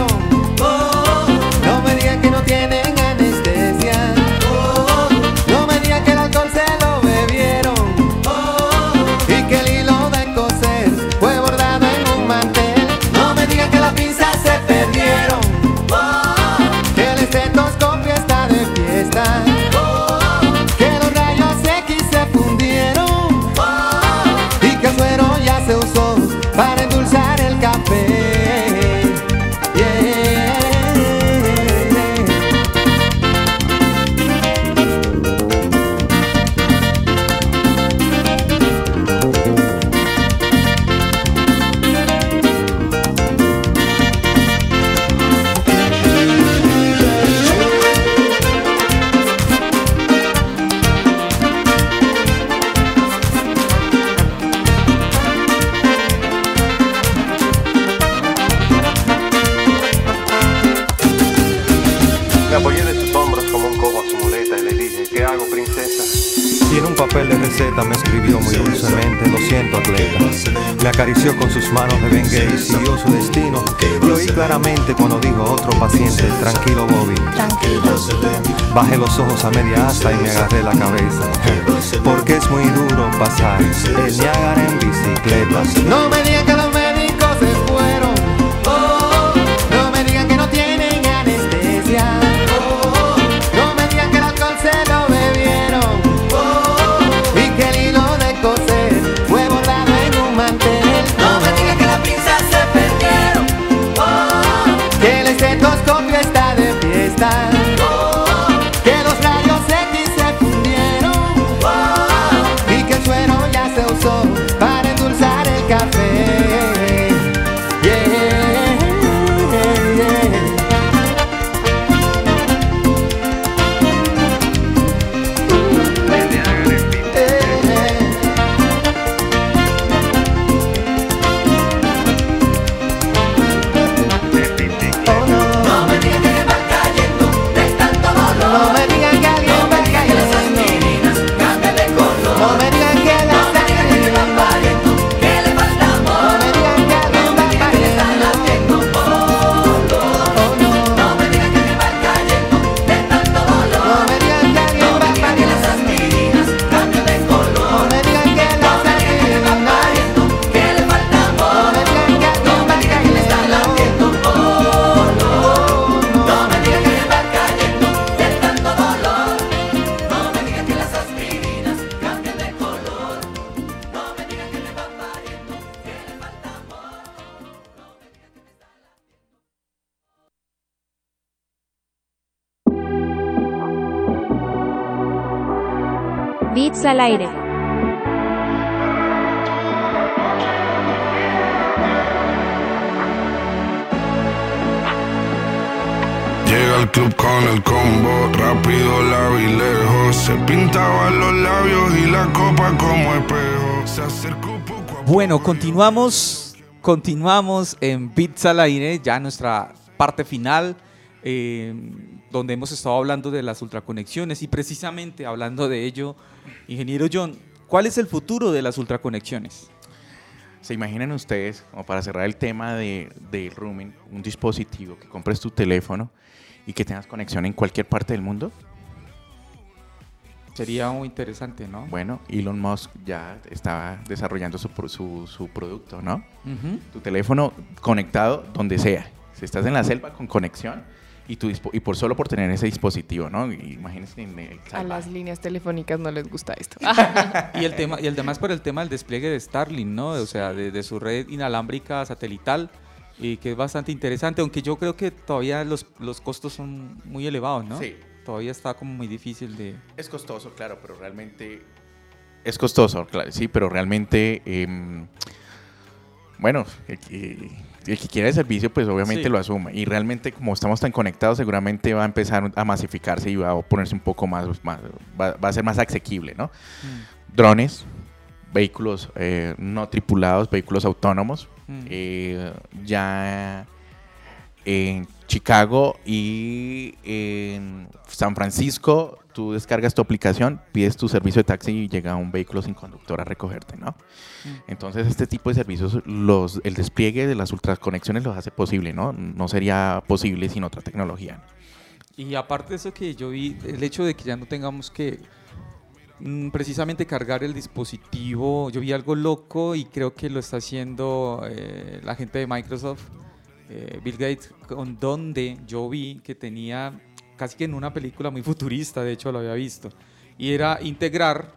los ojos a media asta y me agarré la cama. Continuamos, continuamos en Bits al aire, ya nuestra parte final, em, donde hemos estado hablando de las ultraconexiones y precisamente hablando de ello, ingeniero John, ¿cuál es el futuro de las ultraconexiones? ¿Se imaginan ustedes, como para cerrar el tema del de rooming, un dispositivo que compres tu teléfono y que tengas conexión en cualquier parte del mundo? Sería muy interesante, ¿no? Bueno, Elon Musk ya estaba desarrollando su, su, su producto, ¿no? Tu teléfono conectado donde sea. Si estás en la selva con conexión y, tu y por solo por tener ese dispositivo, ¿no? Imagínense en el A las líneas telefónicas no les gusta esto. y el tema y el demás por el tema del despliegue de Starlink, ¿no? O sea, de, su red inalámbrica satelital y que es bastante interesante, aunque yo creo que todavía los, los costos son muy elevados, ¿no? Sí. Todavía está como muy difícil de... Es costoso, claro, pero realmente... Es costoso, claro, sí, pero realmente... em, bueno, el que, el que quiera el servicio, pues obviamente Sí. lo asume. Y realmente, como estamos tan conectados, seguramente va a empezar a masificarse y va a ponerse un poco más... más- va, va a ser más asequible, ¿no? Drones, vehículos eh, no tripulados, vehículos autónomos. Mm. eh, ya en Chicago y en San Francisco, tú descargas tu aplicación, pides tu servicio de taxi y llega un vehículo sin conductor a recogerte, ¿no? Entonces este tipo de servicios, los, el despliegue de las ultraconexiones los hace posible, ¿no? No sería posible sin otra tecnología. Y aparte de eso que yo vi, el hecho de que ya no tengamos que mm, precisamente cargar el dispositivo, yo vi algo loco y creo que lo está haciendo eh, la gente de Microsoft, eh, Bill Gates, con donde yo vi que tenía casi que en una película muy futurista, de hecho lo había visto, y era integrar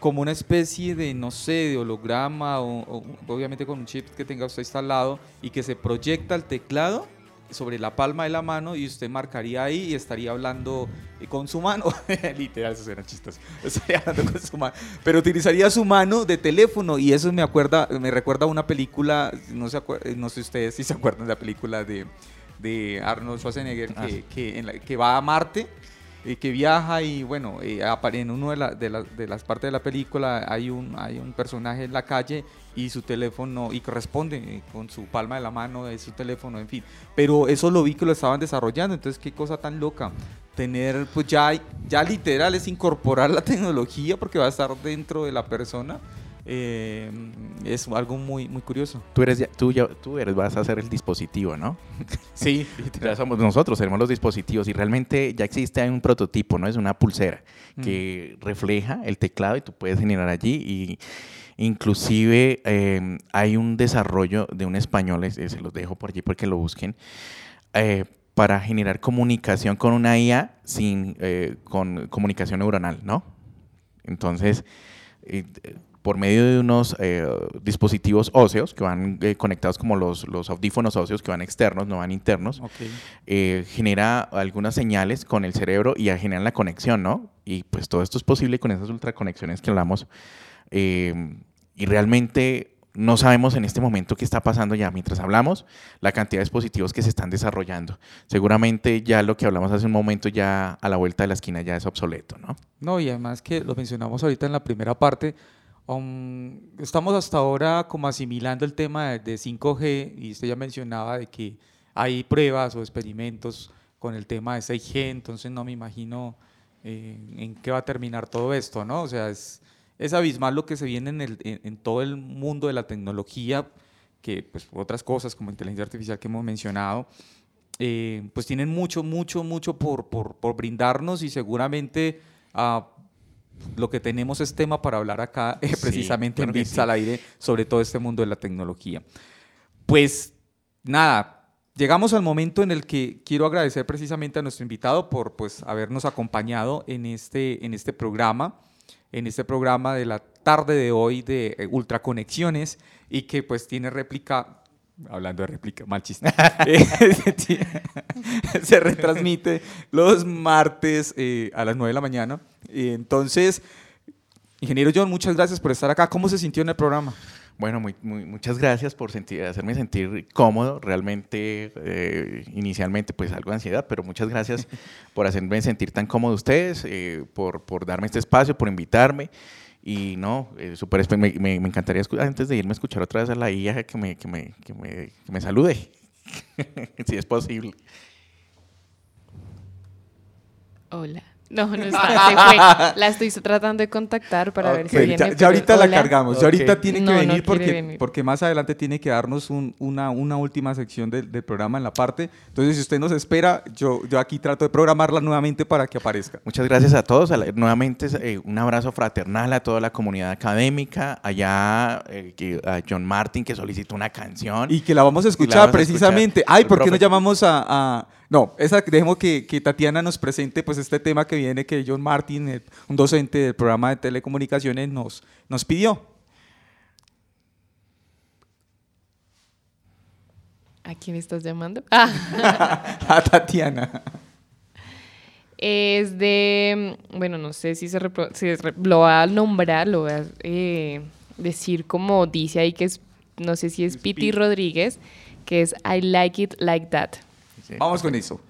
como una especie de, no sé, de holograma, o, o obviamente con un chip que tenga usted instalado y que se proyecta el teclado sobre la palma de la mano y usted marcaría ahí y estaría hablando eh, con su mano. Literal, eso eran chistes. Estaría hablando con su mano. Pero utilizaría su mano de teléfono y eso me acuerda, me recuerda a una película, no, se acuer- no sé ustedes si se acuerdan de la película de, de Arnold Schwarzenegger Ah, que, sí. que, en la- que va a Marte. eh, que viaja y bueno, eh, en una de, la- de la- de las partes de la película hay un, hay un personaje en la calle y su teléfono, y que responde eh, con su palma de la mano de su teléfono, en fin. Pero eso lo vi que lo estaban desarrollando, entonces qué cosa tan loca. Tener, pues ya, ya literal es incorporar la tecnología porque va a estar dentro de la persona. eh, es algo muy, muy curioso. Tú eres, ya- tú, ya- tú eres, vas a ser el dispositivo, ¿no? Sí, Ya somos nosotros, seremos los dispositivos y realmente ya existe hay un prototipo, ¿no? Es una pulsera que refleja el teclado y tú puedes generar allí y inclusive eh, hay un desarrollo de un español, es- es- se los dejo por allí porque lo busquen, eh, para generar comunicación con una IA sin, eh, con comunicación neuronal, ¿no? Entonces, eh, por medio de unos eh, dispositivos óseos que van eh, conectados como los, los audífonos óseos que van externos, no van internos, eh, genera algunas señales con el cerebro y generan la conexión, ¿no? Y pues todo esto es posible con esas ultraconexiones que hablamos. Eh, y realmente no sabemos en este momento qué está pasando ya mientras hablamos, la cantidad de dispositivos que se están desarrollando. Seguramente ya lo que hablamos hace un momento ya a la vuelta de la esquina ya es obsoleto, ¿no? No, y además que lo mencionamos ahorita en la primera parte, um, estamos hasta ahora como asimilando el tema de, de 5G y usted ya mencionaba de que hay pruebas o experimentos con el tema de 6G, entonces no me imagino eh, en qué va a terminar todo esto, ¿no? O sea, es, es abismal lo que se viene en, el, en, en todo el mundo de la tecnología, que pues otras cosas como inteligencia artificial que hemos mencionado, eh, pues tienen mucho, mucho, mucho por, por, por brindarnos y seguramente ah, lo que tenemos es tema para hablar acá eh, Sí, precisamente claro en sí. al aire sobre todo este mundo de la tecnología. Pues nada, llegamos al momento en el que quiero agradecer precisamente a nuestro invitado por pues habernos acompañado en este, en este programa, en este programa de la tarde de hoy de eh, Ultraconexiones y que pues tiene réplica, hablando de réplica, mal chiste, Eh, se retransmite los martes eh, a las 9 de la mañana. Entonces, ingeniero John, muchas gracias por estar acá. ¿Cómo se sintió en el programa? Bueno, muy, muy- muchas gracias por sentir, hacerme sentir cómodo. Realmente, eh, inicialmente, pues algo de ansiedad, pero muchas gracias por hacerme sentir tan cómodo ustedes, eh, por, por darme este espacio, por invitarme. Y no, eh, súper espe- me, me- me encantaría, escu- antes de irme, escuchar otra vez a la IA que me, que me, que me, que me salude, si es posible. Hola, No, no está, se fue. La estoy tratando de contactar para ver si viene. ya, ya pero ahorita la cargamos, ya ahorita tiene que No, venir porque, venir. porque más adelante tiene que darnos un- una, una última sección del, del programa en la parte. Entonces, si usted nos espera, yo, yo aquí trato de programarla nuevamente para que aparezca. Muchas gracias a todos. Nuevamente, eh, un abrazo fraternal a toda la comunidad académica. Allá eh, que- a John Martin, que solicitó una canción. Y que la vamos a escuchar vamos a precisamente. escuchar. Ay, ¿por qué no llamamos a, a- No, esa, dejemos que, que Tatiana nos presente pues este tema que viene que John Martin, un docente del programa de telecomunicaciones, nos, nos pidió. ¿A quién estás llamando? Ah. a Tatiana. Es de, bueno, no sé si se, repro- si lo voy a nombrar, lo voy a eh, decir como dice ahí que es, no sé si es Piti Rodríguez, que es I Like It Like That. Vamos con eso.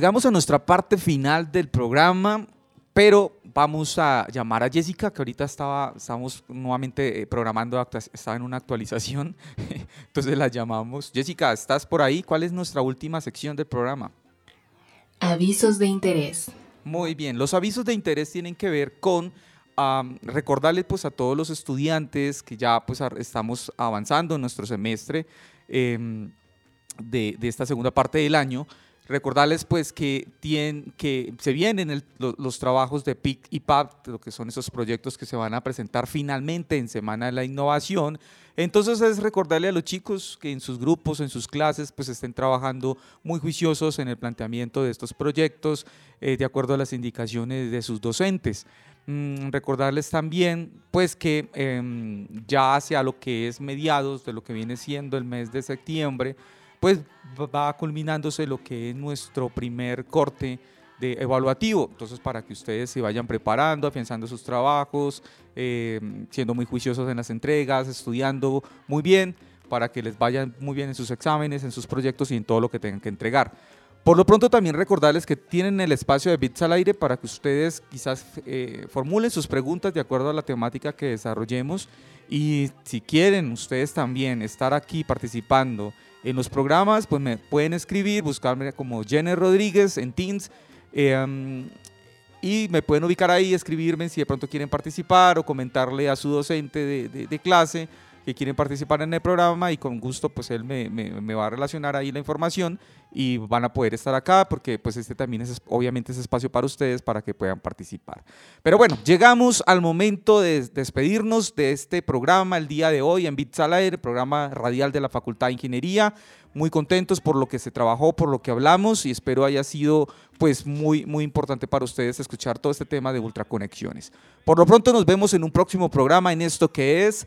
Llegamos a nuestra parte final del programa, pero vamos a llamar a Jessica, que ahorita estaba, estamos nuevamente eh, programando, estaba en una actualización, entonces la llamamos. Jessica, ¿estás por ahí? ¿Cuál es nuestra última sección del programa? Avisos de interés. Muy bien, los avisos de interés tienen que ver con recordarles pues a todos los estudiantes que ya pues estamos avanzando en nuestro semestre em, de, de esta segunda parte del año, recordarles pues que, tien- que se vienen los trabajos de PIC y PAP, lo que son esos proyectos que se van a presentar finalmente en Semana de la Innovación. Entonces es recordarle a los chicos que en sus grupos, en sus clases, pues estén trabajando muy juiciosos en el planteamiento de estos proyectos eh, de acuerdo a las indicaciones de sus docentes. Mm, recordarles también pues que em, ya hacia lo que es mediados de lo que viene siendo el mes de septiembre, pues va- culminándose lo que es nuestro primer corte de evaluativo. Entonces, para que ustedes se vayan preparando, afianzando sus trabajos, eh, siendo muy juiciosos en las entregas, estudiando muy bien, para que les vayan muy bien en sus exámenes, en sus proyectos y en todo lo que tengan que entregar. Por lo pronto también recordarles que tienen el espacio de Bits al aire para que ustedes quizás eh, formulen sus preguntas de acuerdo a la temática que desarrollemos y si quieren ustedes también estar aquí participando en los programas, pues me pueden escribir, buscarme como Jenner Rodríguez en Teams um, y me pueden ubicar ahí, escribirme si de pronto quieren participar o comentarle a su docente de clase que quieren participar en el programa y con gusto pues él me, me- me va a relacionar ahí la información y van a poder estar acá porque pues este también es obviamente es espacio para ustedes para que puedan participar. Pero bueno, llegamos al momento de despedirnos de este programa el día de hoy en Bits al Aire, programa radial de la Facultad de Ingeniería. Muy contentos por lo que se trabajó, por lo que hablamos y espero haya sido pues muy muy importante para ustedes escuchar todo este tema de ultraconexiones. Por lo pronto nos vemos en un próximo programa en esto que es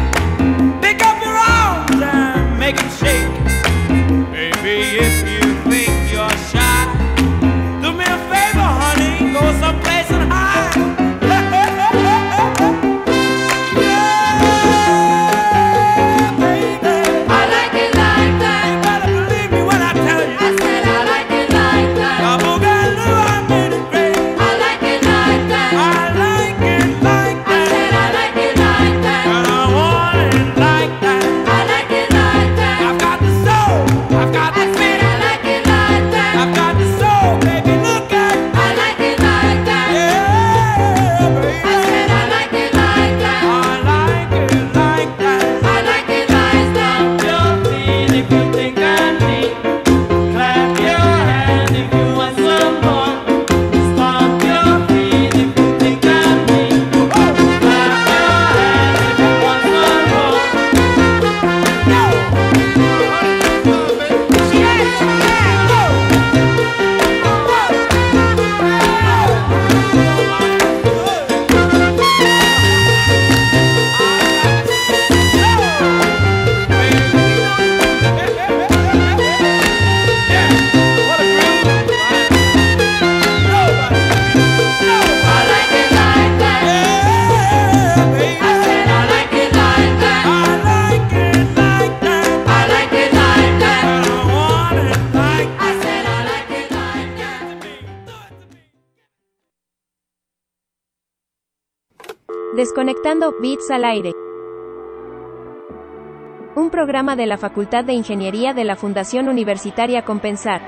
Al aire. Un programa de la Facultad de Ingeniería de la Fundación Universitaria Compensar.